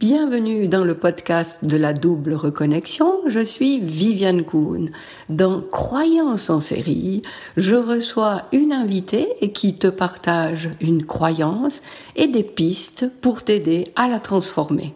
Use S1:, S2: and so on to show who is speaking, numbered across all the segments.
S1: Bienvenue dans le podcast de la double reconnexion. Je suis Viviane Kuhn. Dans Croyance en série, je reçois une invitée qui te partage une croyance et des pistes pour t'aider à la transformer.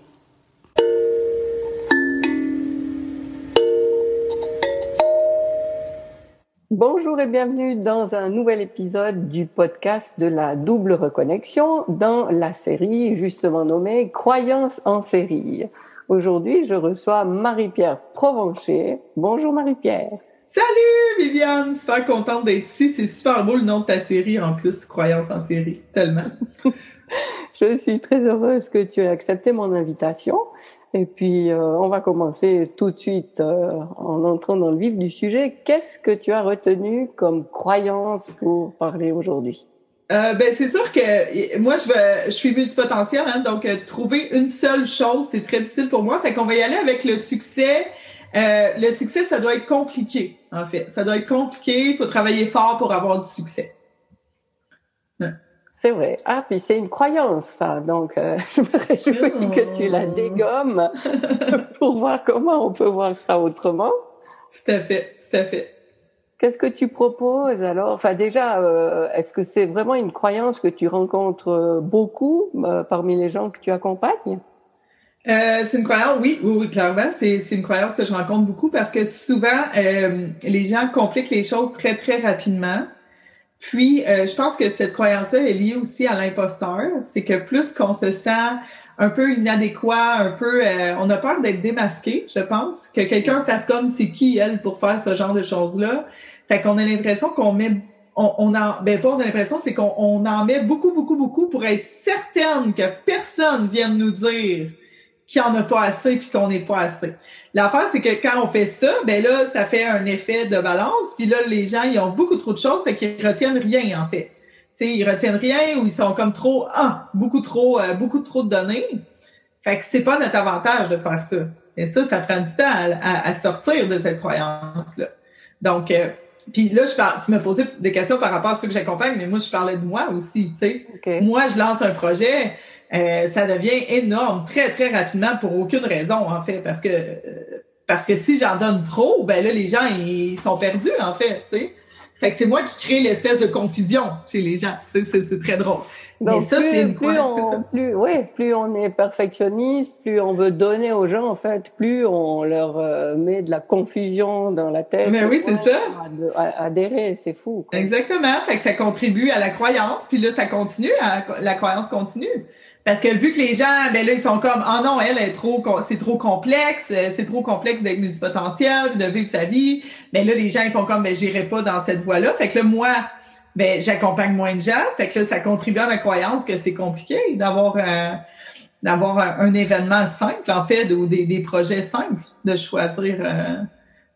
S1: Bonjour et bienvenue dans un nouvel épisode du podcast de la double reconnexion dans la série justement nommée Croyance en série. Aujourd'hui, je reçois Marie-Pierre Provencher. Bonjour Marie-Pierre.
S2: Salut Viviane, super contente d'être ici. C'est super beau le nom de ta série en plus, Croyance en série, tellement.
S1: je suis très heureuse que tu aies accepté mon invitation. Et puis, euh, on va commencer tout de suite euh, en entrant dans le vif du sujet. Qu'est-ce que tu as retenu comme croyance pour parler aujourd'hui?
S2: Euh, ben c'est sûr que moi je veux, je suis multipotentielle, hein, donc trouver une seule chose c'est très difficile pour moi. Fait qu'on va y aller avec le succès. le succès ça doit être compliqué en fait, ça doit être compliqué. Il faut travailler fort pour avoir du succès.
S1: C'est vrai. Ah, puis c'est une croyance, ça. Donc, euh, je me réjouis que tu la dégommes pour voir comment on peut voir ça autrement.
S2: Tout à fait, tout à fait.
S1: Qu'est-ce que tu proposes alors? Enfin, déjà, euh, est-ce que c'est vraiment une croyance que tu rencontres euh, beaucoup parmi les gens que tu accompagnes?
S2: C'est une croyance, oui, oui, oui clairement. C'est, c'est une croyance que je rencontre beaucoup parce que souvent, les gens compliquent les choses très, très rapidement. Puis, euh, je pense que cette croyance-là est liée aussi à l'imposteur. C'est que plus qu'on se sent un peu inadéquat, un peu, euh, on a peur d'être démasqué, je pense, que quelqu'un fasse comme c'est qui elle pour faire ce genre de choses-là. Fait qu'on a l'impression qu'on met, on, on en, ben pas on a l'impression, c'est qu'on on en met beaucoup, beaucoup, beaucoup pour être certaine que personne vienne nous dire qu'il n'y en a pas assez puis qu'on n'est pas assez. L'affaire, c'est que quand on fait ça, ben là, ça fait un effet de balance. Puis là, les gens, ils ont beaucoup trop de choses, fait qu'ils retiennent rien, en fait. Tu sais, ils retiennent rien ou ils sont comme trop, ah, beaucoup trop, euh, beaucoup trop de données. Fait que c'est pas notre avantage de faire ça. Et ça, ça prend du temps à, sortir de cette croyance-là. Donc, euh, puis là, je parle, tu me posais des questions par rapport à ceux que j'accompagne, mais moi, je parlais de moi aussi, tu sais. Moi, je lance un projet, euh, ça devient énorme très, très rapidement pour aucune raison, en fait, parce que parce que si j'en donne trop, ben là, les gens, ils sont perdus, en fait, tu sais. Fait que c'est moi qui crée l'espèce de confusion chez les gens. C'est très drôle.
S1: Donc, Mais ça, c'est une plus on, plus, oui, plus on est perfectionniste, plus on veut donner aux gens, en fait, plus on leur euh, met de la confusion dans la tête.
S2: Mais oui, c'est ça.
S1: À, adhérer, c'est fou.
S2: Exactement. Fait que ça contribue à la croyance, puis là, ça continue, la croyance continue. Parce que vu que les gens, ben là, ils sont comme, oh non, elle est trop, c'est trop complexe, euh, c'est trop complexe d'être multipotentiel, de vivre sa vie. Ben là, les gens, ils font comme, ben j'irai pas dans cette voie-là. Fait que là, moi, ben j'accompagne moins de gens. Fait que là, ça contribue à ma croyance que c'est compliqué d'avoir un, d'avoir un, événement simple, en fait, ou des, des projets simples, de choisir. Euh,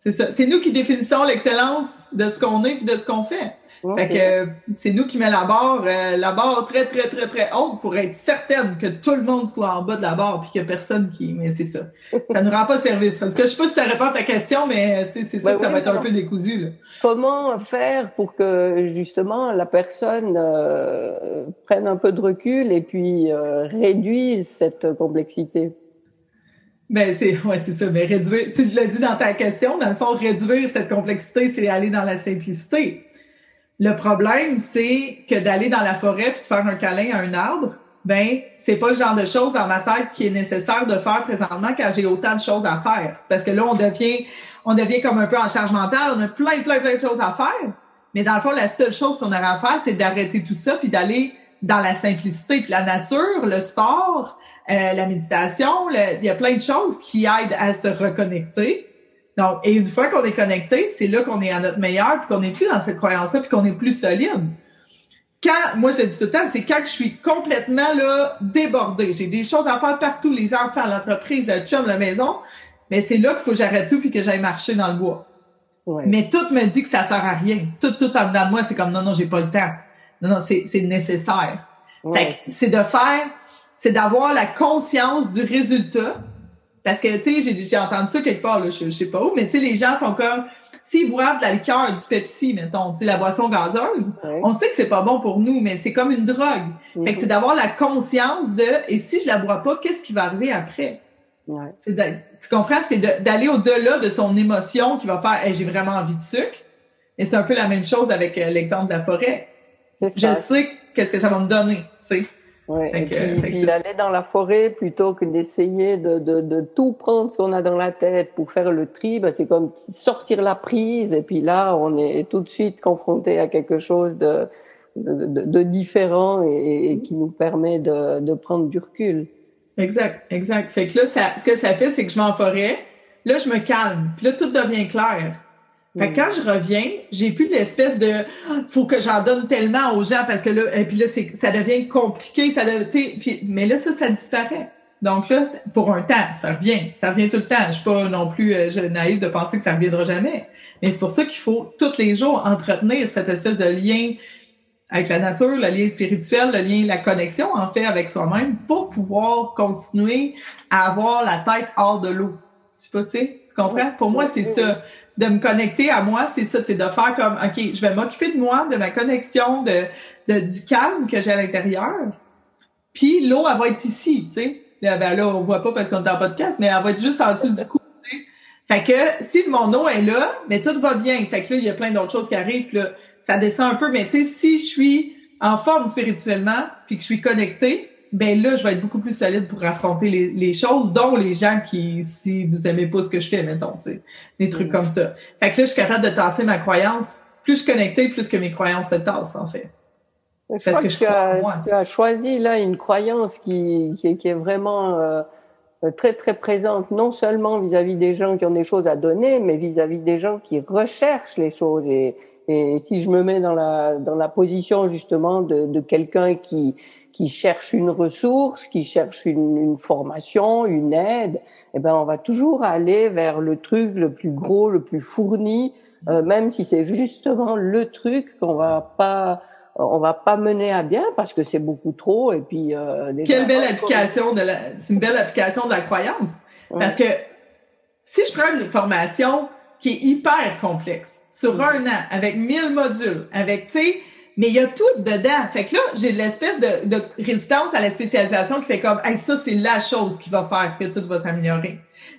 S2: c'est ça. C'est nous qui définissons l'excellence de ce qu'on est puis de ce qu'on fait. Fait que c'est nous qui met la barre, euh, la barre très, très, très, très haute pour être certaine que tout le monde soit en bas de la barre puis qu'il n'y a personne qui. Mais c'est ça. Ça ne rend pas service. En tout cas, je sais pas si ça répond à ta question, mais c'est sûr ben que ça va être un peu décousu. Là.
S1: Comment faire pour que justement la personne euh, prenne un peu de recul et puis euh, réduise cette complexité?
S2: Ben c'est ouais c'est ça. Mais réduire, tu l'as dit dans ta question, dans le fond, réduire cette complexité, c'est aller dans la simplicité. Le problème, c'est que d'aller dans la forêt puis de faire un câlin à un arbre, ben c'est pas le genre de choses dans ma tête qui est nécessaire de faire présentement quand j'ai autant de choses à faire. Parce que là, on devient, on devient comme un peu en charge mentale, on a plein, plein, plein de choses à faire. Mais dans le fond, la seule chose qu'on aurait à faire, c'est d'arrêter tout ça puis d'aller dans la simplicité, puis la nature, le sport, euh, la méditation, il y a plein de choses qui aident à se reconnecter. Donc, et une fois qu'on est connecté, c'est là qu'on est à notre meilleur, puis qu'on n'est plus dans cette croyance-là, puis qu'on est plus solide. Quand, moi je le dis tout le temps, c'est quand je suis complètement là débordée. J'ai des choses à faire partout, les enfants, l'entreprise, le chum, la maison. Mais c'est là qu'il faut que j'arrête tout puis que j'aille marcher dans le bois. Mais tout me dit que ça sert à rien. Tout, tout en dedans de moi, c'est comme non, non, j'ai pas le temps. Non, non, c'est, c'est nécessaire. c'est de faire, c'est d'avoir la conscience du résultat parce que, tu sais, j'ai entendu ça quelque part, là, je, sais pas où, mais tu sais, les gens sont comme, s'ils boivent de la liqueur, du Pepsi, mettons, tu sais, la boisson gazeuse, on sait que c'est pas bon pour nous, mais c'est comme une drogue. Fait que c'est d'avoir la conscience de, et si je la bois pas, qu'est-ce qui va arriver après? Ouais. tu comprends? C'est d'aller au-delà de son émotion qui va faire, j'ai vraiment envie de sucre. Et c'est un peu la même chose avec euh, l'exemple de la forêt. Je sais qu'est-ce que ça va me donner, tu sais.
S1: Ouais, et puis, aller dans la forêt plutôt que d'essayer de, de, de, tout prendre ce qu'on a dans la tête pour faire le tri, ben c'est comme sortir la prise et puis là on est tout de suite confronté à quelque chose de, de, de différent et, et, qui nous permet de, de prendre du recul.
S2: Exact, exact. Fait que là, ça, ce que ça fait, c'est que je vais en forêt, là je me calme, puis là tout devient clair. Fait que quand je reviens, j'ai plus l'espèce de faut que j'en donne tellement aux gens parce que là et puis là c'est ça devient compliqué, ça tu sais puis mais là ça ça disparaît. Donc là pour un temps, ça revient, ça revient tout le temps. Je suis pas non plus euh, naïve de penser que ça reviendra jamais. Mais c'est pour ça qu'il faut tous les jours entretenir cette espèce de lien avec la nature, le lien spirituel, le lien, la connexion en fait avec soi-même pour pouvoir continuer à avoir la tête hors de l'eau. Tu pas, tu sais, tu comprends? Pour moi, c'est ça de me connecter à moi, c'est ça, c'est de faire comme, OK, je vais m'occuper de moi, de ma connexion, de, de du calme que j'ai à l'intérieur. Puis l'eau, elle va être ici, tu sais. Là, ben là, on voit pas parce qu'on est en podcast, mais elle va être juste en dessous du cou. Fait que si mon eau est là, mais tout va bien. Fait que là, il y a plein d'autres choses qui arrivent. Là, ça descend un peu, mais tu sais, si je suis en forme spirituellement, puis que je suis connectée, ben là, je vais être beaucoup plus solide pour affronter les, les, choses, dont les gens qui, si vous aimez pas ce que je fais, mettons, tu sais, des trucs mm. comme ça. Fait que là, je suis capable de tasser ma croyance. Plus je suis connectée, plus que mes croyances se tassent, en fait.
S1: Je Parce que, je tu, as, moi, tu as choisi là une croyance qui, qui, qui est vraiment euh, très très présente, non seulement vis-à-vis des gens qui ont des choses à donner, mais vis-à-vis des gens qui recherchent les choses. Et, et si je me mets dans la dans la position justement de, de quelqu'un qui qui cherche une ressource, qui cherche une, une, formation, une aide, eh ben on va toujours aller vers le truc le plus gros, le plus fourni, euh, même si c'est justement le truc qu'on va pas on va pas mener à bien parce que c'est beaucoup trop et puis euh,
S2: quelle belle application de la c'est une belle application de la croyance. Parce que si je prends une formation qui est hyper complexe sur un an avec 1000 modules avec tu sais mais il y a tout dedans. Fait que là, j'ai de l'espèce de, de, résistance à la spécialisation qui fait comme, hey, ça, c'est la chose qui va faire que tout va s'améliorer.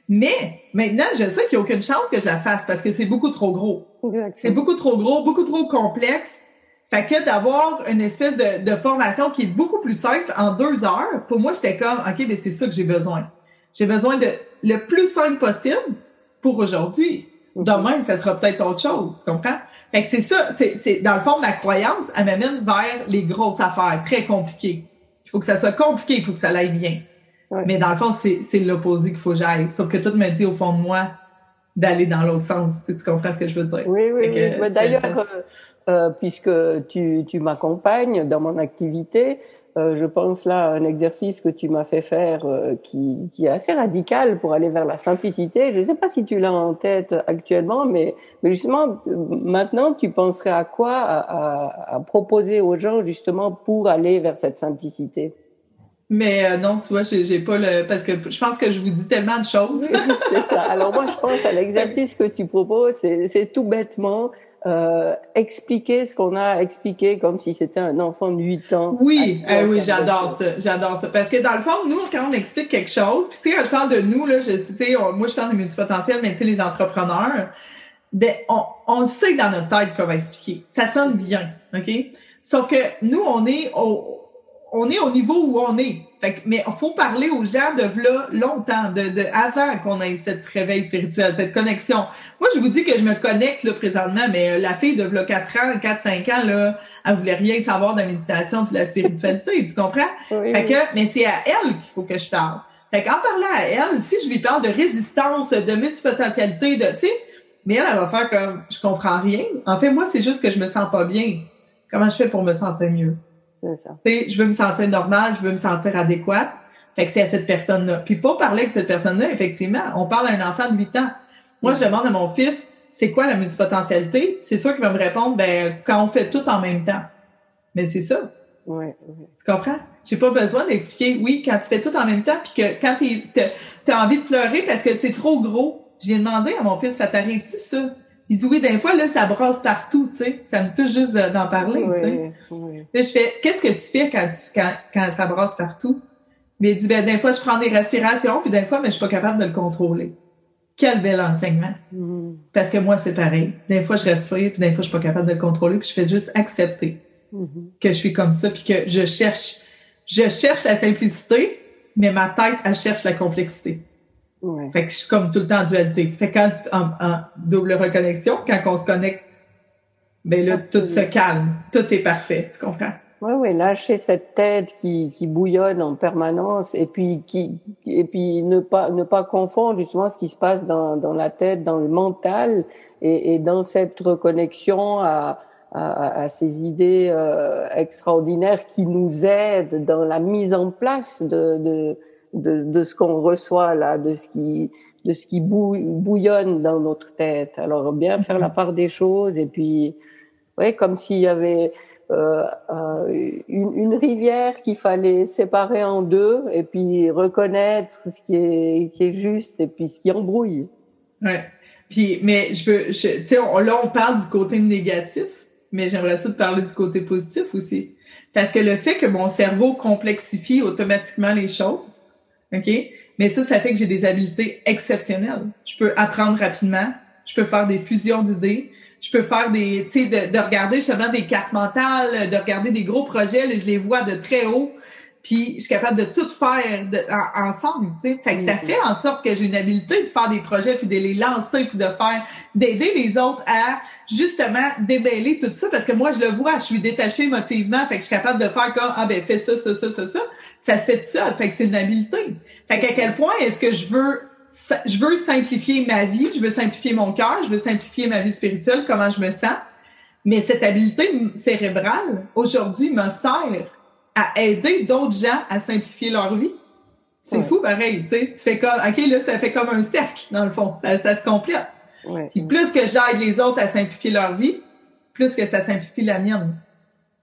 S2: Mais maintenant, je sais qu'il n'y a aucune chance que je la fasse parce que c'est beaucoup trop gros. C'est beaucoup trop gros, beaucoup trop complexe. Fait que d'avoir une espèce de, de, formation qui est beaucoup plus simple en deux heures, pour moi, j'étais comme, OK, mais c'est ça que j'ai besoin. J'ai besoin de le plus simple possible pour aujourd'hui. Demain, ça sera peut-être autre chose, tu comprends? Fait que c'est ça, c'est, dans le fond, ma croyance, elle m'amène vers les grosses affaires, très compliquées. Il faut que ça soit compliqué, il faut que ça aille bien. Mais dans le fond, c'est, c'est l'opposé qu'il faut que j'aille. Sauf que tout me dit au fond de moi d'aller dans l'autre sens. Tu, comprends ce que je veux dire?
S1: Oui, oui, oui. D'ailleurs, euh, euh, puisque tu, tu m'accompagnes dans mon activité, je pense là à un exercice que tu m'as fait faire euh, qui, qui, est assez radical pour aller vers la simplicité. Je ne sais pas si tu l'as en tête actuellement, mais, mais justement, maintenant, tu penserais à quoi à, à, à, proposer aux gens justement pour aller vers cette simplicité?
S2: Mais euh, non, tu vois, j'ai pas le parce que je pense que je vous dis tellement de choses.
S1: c'est ça. Alors moi, je pense à l'exercice que tu proposes, c'est tout bêtement euh, expliquer ce qu'on a expliqué comme si c'était un enfant de 8 ans.
S2: Oui, eh oui, j'adore ça, j'adore ça. Parce que dans le fond, nous, quand on explique quelque chose, puis tu sais, quand je parle de nous, là, je, sais, moi je parle de multipotentiel, mais tu sais, les entrepreneurs, de, on, on sait dans notre tête qu'on va expliquer. Ça sonne bien, OK? Sauf que nous, on est au, on est au niveau où on est. Fait mais il faut parler aux gens de là longtemps, de, de avant qu'on ait cette réveil spirituel, cette connexion. Moi, je vous dis que je me connecte là présentement, mais euh, la fille de là 4 ans, 4, 5 ans, là, elle voulait rien savoir de la méditation et de la spiritualité, tu comprends? fait que, mais c'est à elle qu'il faut que je parle. Fait qu'en parlant à elle, si je lui parle de résistance, de multipotentialité, de, tu sais, mais elle, elle va faire comme, je comprends rien. En fait, moi, c'est juste que je me sens pas bien. Comment je fais pour me sentir mieux?
S1: C'est ça.
S2: je veux me sentir normal, je veux me sentir adéquate. Fait que c'est à cette personne-là. Puis pas parler avec cette personne-là, effectivement, on parle à un enfant de 8 ans. Moi, je demande à mon fils, c'est quoi la multipotentialité? C'est sûr qu'il va me répondre, ben, quand on fait tout en même temps. Mais c'est ça.
S1: Ouais,
S2: Tu comprends? J'ai pas besoin d'expliquer, oui, quand tu fais tout en même temps, puis que quand tu as envie de pleurer parce que c'est trop gros. J'ai demandé à mon fils, ça t'arrive-tu ça? Il dit oui, des fois, là, ça brasse partout, tu sais. Ça me touche juste d'en parler, tu sais. Là, je fais, qu'est-ce que tu fais quand, tu, quand, quand ça brasse partout? Mais il dit, ben, des fois, je prends des respirations, puis des fois, mais je suis pas capable de le contrôler. Quel bel enseignement. Mm. Parce que moi, c'est pareil. Des fois, je respire, puis des fois, je suis pas capable de le contrôler, puis je fais juste accepter mm-hmm. que je suis comme ça, puis que je cherche, je cherche la simplicité, mais ma tête, elle cherche la complexité. Fait que je suis comme tout le temps en dualité. Fait que quand, en, double reconnexion, quand on se connecte, ben là, tout se calme. Tout est parfait. Tu comprends?
S1: Oui, oui, lâcher cette tête qui, qui bouillonne en permanence et puis qui et puis ne pas ne pas confondre justement ce qui se passe dans, dans la tête, dans le mental et, et dans cette reconnexion à, à, à ces idées euh, extraordinaires qui nous aident dans la mise en place de, de de, de ce qu'on reçoit là, de ce qui de ce qui bouillonne dans notre tête. Alors bien faire la part des choses et puis ouais comme s'il y avait euh, euh, une, une, rivière qu'il fallait séparer en deux et puis reconnaître ce qui est qui est juste et puis ce qui embrouille.
S2: Ouais. Puis mais je veux tu sais là on parle du côté négatif, mais j'aimerais ça te parler du côté positif aussi. Parce que le fait que mon cerveau complexifie automatiquement les choses, OK? Mais ça, ça fait que j'ai des habiletés exceptionnelles. Je peux apprendre rapidement. Je peux faire des fusions d'idées. Je peux faire des, tu sais, de, de, regarder justement des cartes mentales, de regarder des gros projets, je les vois de très haut. Puis je suis capable de tout faire ensemble, tu sais. Fait que ça mm-hmm. fait en sorte que j'ai une habileté de faire des projets puis de les lancer puis de faire, d'aider les autres à justement démêler tout ça parce que moi je le vois, je suis détachée émotivement, fait que je suis capable de faire comme ah ben fais ça ça ça ça ça, ça se fait tout seul, fait que c'est une habileté. Fait qu'à quel point est-ce que je veux je veux simplifier ma vie, je veux simplifier mon cœur, je veux simplifier ma vie spirituelle, comment je me sens. Mais cette habileté cérébrale aujourd'hui me sert à aider d'autres gens à simplifier leur vie. C'est fou pareil, tu sais, tu fais comme OK là ça fait comme un cercle dans le fond, ça, ça se complète. Puis plus que j'aide les autres à simplifier leur vie, plus que ça simplifie la mienne.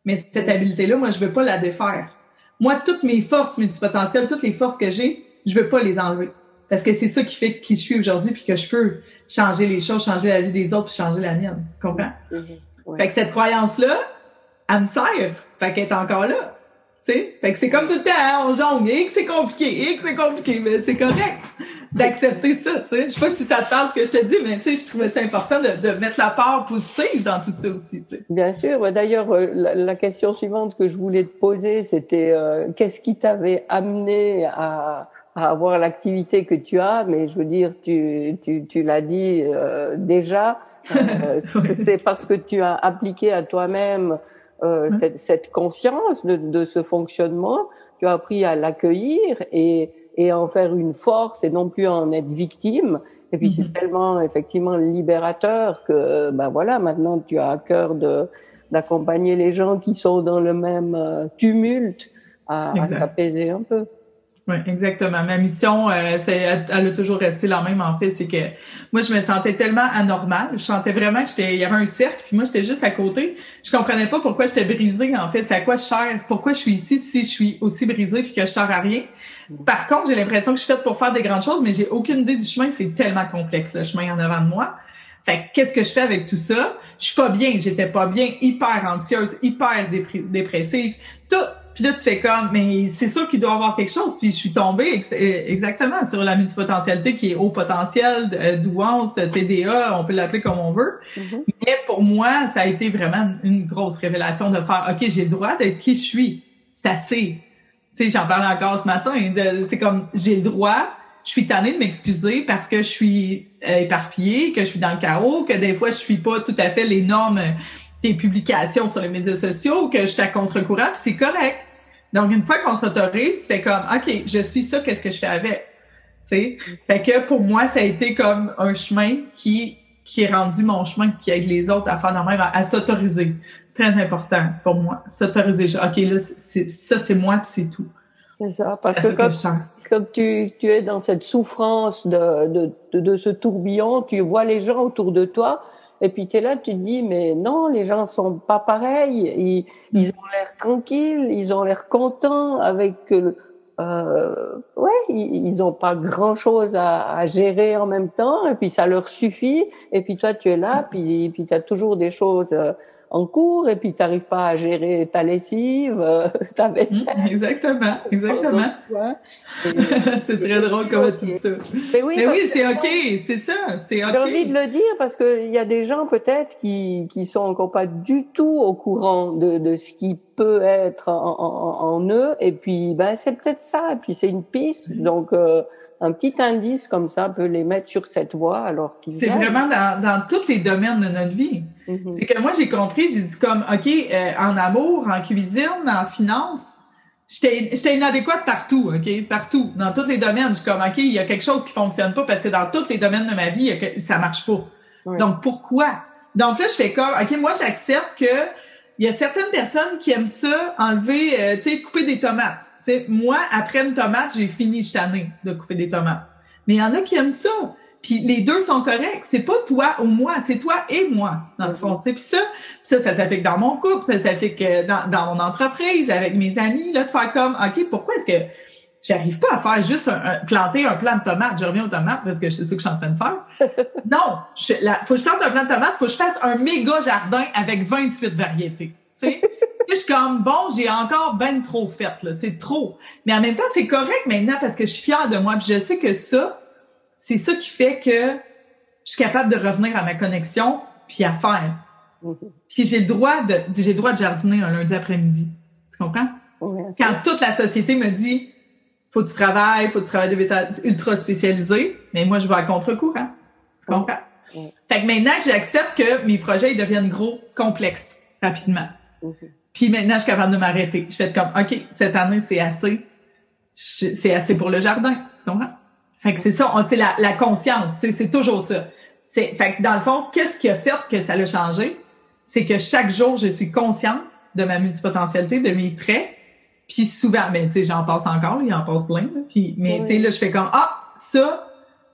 S2: Mais cette habileté-là, moi, je veux pas la défaire. Moi, toutes mes forces multipotentielles, toutes les forces que j'ai, je veux pas les enlever. Parce que c'est ça qui fait qui je suis aujourd'hui, puis que je peux changer les choses, changer la vie des autres, puis changer la mienne. Tu comprends? Mm-hmm. Fait que cette croyance-là, elle me sert. Fait qu'elle est encore là. Sais? Fait que c'est comme tout le temps, hein, on jongle, et que c'est compliqué, et que c'est compliqué, mais c'est correct d'accepter ça, tu sais. Je sais pas si ça te parle ce que je te dis, mais tu sais, je trouvais ça important de, de, mettre la part positive dans tout ça aussi, tu sais.
S1: Bien sûr. D'ailleurs, euh, la, question suivante que je voulais te poser, c'était euh, qu'est-ce qui t'avait amené à, à avoir l'activité que tu as, mais je veux dire, tu, tu, tu l'as dit euh, déjà, c'est parce que tu as appliqué à toi-même cette, cette, conscience de, de, ce fonctionnement, tu as appris à l'accueillir et et en faire une force et non plus en être victime. Et puis c'est mhm. tellement effectivement libérateur que ben voilà maintenant tu as à cœur de d'accompagner les gens qui sont dans le même euh, tumulte à, à s'apaiser un peu.
S2: Oui, exactement. Ma mission, euh, c'est, elle, a toujours resté la même en fait, c'est que moi je me sentais tellement anormale, je sentais vraiment que j'étais, il y avait un cercle, puis moi j'étais juste à côté. Je comprenais pas pourquoi j'étais brisée en fait, c'est à quoi je sers, pourquoi je suis ici si je suis aussi brisée puis que je sers à rien. Par contre, j'ai l'impression que je suis faite pour faire des grandes choses, mais j'ai aucune idée du chemin, c'est tellement complexe le chemin en avant de moi. Fait qu'est-ce que je fais avec tout ça? Je suis pas bien, j'étais pas bien, hyper anxieuse, hyper dépressive. Tout, puis là, tu fais comme, mais c'est sûr qu'il doit y avoir quelque chose. Puis je suis tombée exactement sur la multipotentialité qui est haut potentiel, euh, douance, TDA, on peut l'appeler comme on veut. Mm-hmm. Mais pour moi, ça a été vraiment une grosse révélation de faire, OK, j'ai le droit d'être qui je suis. C'est assez. Tu sais, j'en parlais encore ce matin. C'est comme, j'ai le droit. Je suis tannée de m'excuser parce que je suis euh, éparpillée, que je suis dans le chaos, que des fois je suis pas tout à fait les normes tes publications sur les médias sociaux, que je suis à contre-courant, c'est correct. Donc, une fois qu'on s'autorise, tu fais comme, OK, je suis ça, qu'est-ce que je fais avec? sais? Fait que pour moi, ça a été comme un chemin qui, qui est rendu mon chemin, qui aide les autres à faire de même, à, s'autoriser. Très important pour moi. S'autoriser. OK, là, c'est, ça, c'est moi, puis c'est tout.
S1: C'est ça. Parce que, comme, comme tu, tu es dans cette souffrance de, de, de, de ce tourbillon, tu vois les gens autour de toi, et puis tu es là, tu te dis, mais non, les gens sont pas pareils. Ils, ils ont l'air tranquilles, ils ont l'air contents avec euh, ouais, ils n'ont pas grand-chose à, à, gérer en même temps, et puis ça leur suffit. Et puis toi, tu es là, puis puis tu as toujours des choses euh, en cours et puis tu n'arrives pas à gérer ta lessive, euh, ta vaisselle.
S2: Exactement, exactement. c'est très drôle comment tu dis ça. Mais oui, c'est OK, c'est ça, c'est OK.
S1: J'ai envie de le dire parce qu'il y a des gens peut-être qui qui sont encore pas du tout au courant de, de ce qui peut être en, en, en eux et puis ben c'est peut-être ça et puis c'est une piste donc euh, un petit indice comme ça peut les mettre sur cette voie alors qu'ils
S2: C'est vraiment dans, dans tous les domaines de notre vie. Mm-hmm. C'est que moi, j'ai compris, j'ai dit comme, OK, euh, en amour, en cuisine, en finance, j'étais inadéquate partout, OK? Partout, dans tous les domaines. Je suis comme, OK, il y a quelque chose qui fonctionne pas parce que dans tous les domaines de ma vie, ça marche pas. Donc, pourquoi? Donc là, je fais comme, OK, moi, j'accepte que il y a certaines personnes qui aiment ça, enlever, euh, tu sais, couper des tomates. sais, moi, après une tomate, j'ai fini, je année de couper des tomates. Mais il y en a qui aiment ça. Puis les deux sont corrects. C'est pas toi ou moi, c'est toi et moi, dans le fond. Puis ça, ça, ça s'applique dans mon couple, ça s'applique euh, dans, dans mon entreprise, avec mes amis, là, de faire comme, OK, pourquoi est-ce que j'arrive pas à faire juste un, planter un plant de tomates. Je reviens aux tomates parce que c'est ce que je suis en train de faire. non, je, faut que je plante un plant de tomates, faut que je fasse un méga jardin avec 28 variétés. Tu je suis comme, bon, j'ai encore ben trop fait, là. C'est trop. Mais en même temps, c'est correct maintenant parce que je suis fière de moi. Puis je sais que ça, c'est ça qui fait que je suis capable de revenir à ma connexion puis à faire. Mm-hmm. Puis j'ai le droit de, j'ai le droit de jardiner un lundi après-midi. Tu comprends? Quand toute la société me dit, faut que tu travailles, faut que tu travailles méthodes ultra spécialisées, mais moi, je vais à contre-courant. Tu comprends? Fait que maintenant que j'accepte que mes projets ils deviennent gros, complexes, rapidement. Puis maintenant, je suis capable de m'arrêter. Je fais comme, OK, cette année, c'est assez. C'est assez pour le jardin. Tu comprends? Fait que c'est ça, c'est la, la conscience. C'est toujours ça. C'est, fait que dans le fond, qu'est-ce qui a fait que ça l'a changé? C'est que chaque jour, je suis consciente de ma multipotentialité, de mes traits, puis souvent, mais tu sais, j'en passe encore, il en passe plein. puis, mais tu sais, là, je fais comme ah ça,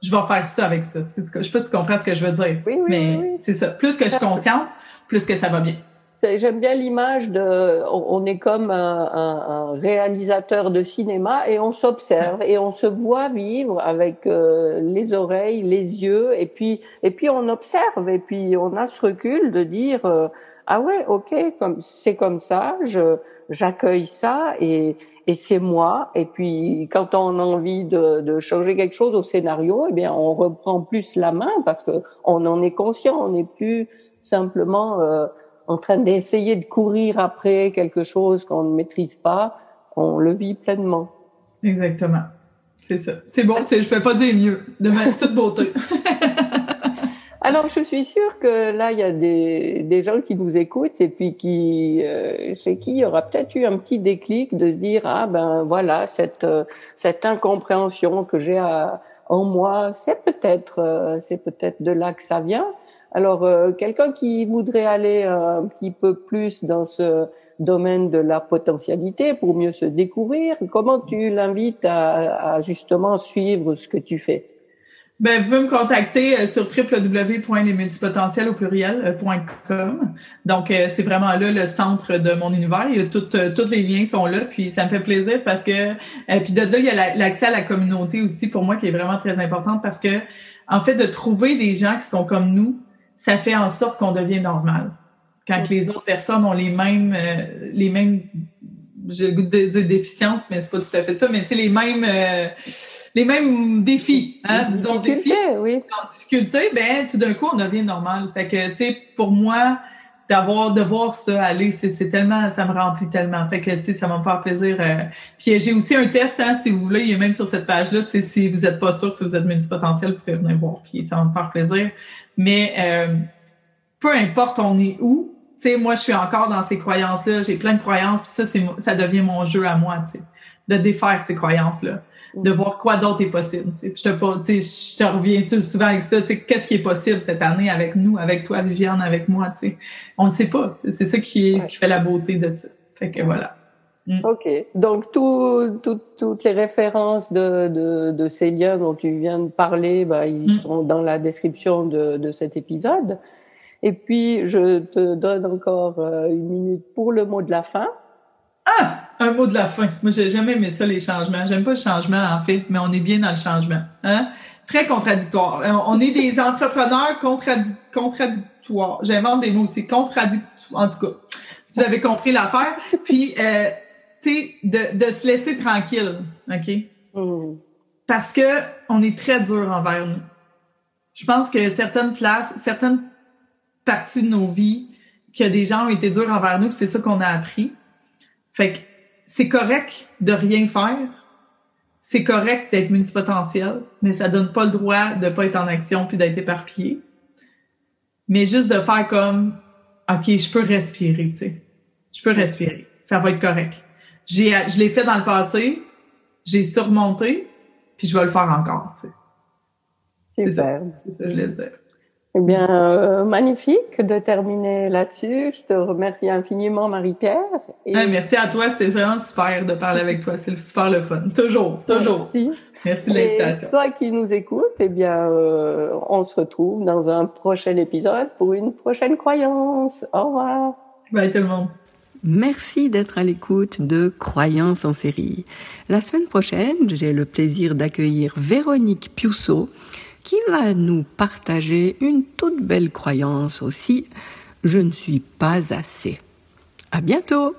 S2: je vais faire ça avec ça. Je sais pas si tu comprends ce que je veux dire.
S1: Oui, oui,
S2: mais c'est ça. Plus que je suis consciente, plus que ça va bien.
S1: J'aime bien l'image de, on est comme un, réalisateur de cinéma et on s'observe et on se voit vivre avec euh, les oreilles, les yeux et puis et puis on observe et puis on a ce recul de dire euh, ah ouais, ok, comme c'est comme ça, je j'accueille ça et et c'est moi. Et puis quand on a envie de, de changer quelque chose au scénario, eh bien on reprend plus la main parce que on en est conscient, on n'est plus simplement euh, en train d'essayer de courir après quelque chose qu'on ne maîtrise pas. On le vit pleinement.
S2: Exactement. C'est ça. C'est bon, je peux pas dire mieux. De mettre toute beauté.
S1: Alors, je suis sûre que là, il y a des, des gens qui nous écoutent et puis qui, euh, chez qui il y aura peut-être eu un petit déclic de se dire ah ben voilà cette euh, cette incompréhension que j'ai en moi, c'est peut-être euh, c'est peut-être de là que ça vient. Alors, quelqu'un qui voudrait aller un petit peu plus dans ce domaine de la potentialité pour mieux se découvrir, comment tu l'invites à, à justement suivre ce que tu fais?
S2: Ben, vous me contacter euh, sur www.lesmultipotentiels au pluriel.com. Euh, Donc, euh, c'est vraiment là le centre de mon univers. Il y a tous les liens sont là, puis ça me fait plaisir parce que puis de là, il y a l'accès à la communauté aussi pour moi qui est vraiment très importante parce que en fait, de trouver des gens qui sont comme nous, ça fait en sorte qu'on devient normal. Quand les autres personnes ont les mêmes les mêmes j'ai le goût de dire déficiences, mais c'est pas tout à fait ça, mais tu sais, les mêmes les mêmes défis, hein, disons défis,
S1: oui.
S2: en difficulté, ben tout d'un coup on devient normal. Fait que tu sais, pour moi d'avoir de voir ça aller, c'est tellement, ça me remplit tellement. Fait que tu sais, ça va me faire plaisir. Euh. Puis j'ai aussi un test, hein, si vous voulez, il est même sur cette page-là. Tu sais, si vous êtes pas sûr si vous êtes multipotentiel, vous pouvez venir voir. Puis ça va me faire plaisir. Mais euh, peu importe on est où, tu sais, moi je suis encore dans ces croyances-là. J'ai plein de croyances. Puis ça, c'est ça devient mon jeu à moi, tu sais, de défaire ces croyances-là de voir quoi d'autre est possible. Je te, je te reviens souvent avec ça. Qu'est-ce qui est possible cette année avec nous, avec toi, Viviane, avec moi? sais On ne sait pas. C'est ça qui, est, qui fait la beauté de ça. Fait que voilà.
S1: Mm. OK. Donc, tout, toutes les références de, de, de, ces liens dont tu viens de parler, bah, ils mm. sont dans la description de, de cet épisode. Et puis, je te donne encore euh, une minute pour le mot de la fin.
S2: Ah! Un mot de la fin. Moi, j'ai jamais aimé ça, les changements. J'aime pas le changement, en fait, mais on est bien dans le changement. Hein? Très contradictoire. Euh, on est des entrepreneurs contradictoires. J'invente des mots aussi. Contradictoires. En tout cas, vous avez compris l'affaire. Puis, euh, tu de, de se laisser tranquille. OK? Mm. Parce que on est très dur envers nous. Je pense que certaines places, certaines parties de nos vies, que des gens ont été durs envers nous, c'est ça qu'on a appris. Fait que c'est correct de rien faire. C'est correct d'être multipotentiel, mais ça donne pas le droit de pas être en action puis d'être éparpillé. Mais juste de faire comme, OK, je peux respirer, tu sais. Je peux respirer. Ça va être correct. J'ai, je l'ai fait dans le passé. J'ai surmonté puis je vais le faire encore, tu sais.
S1: C'est
S2: ça. C'est ça, je l'ai dire.
S1: Eh bien, euh, magnifique de terminer là-dessus. Je te remercie infiniment, Marie-Pierre.
S2: Et... merci à toi. C'était vraiment super de parler avec toi. C'est super le fun. Toujours, toujours. Merci. Merci de l'invitation.
S1: Toi qui nous écoutes, eh bien, euh, on se retrouve dans un prochain épisode pour une prochaine croyance. Au revoir.
S2: Bye tout le monde.
S3: Merci d'être à l'écoute de Croyances en série. La semaine prochaine, j'ai le plaisir d'accueillir Véronique Piusseau qui va nous partager une toute belle croyance aussi. Je ne suis pas assez. À bientôt!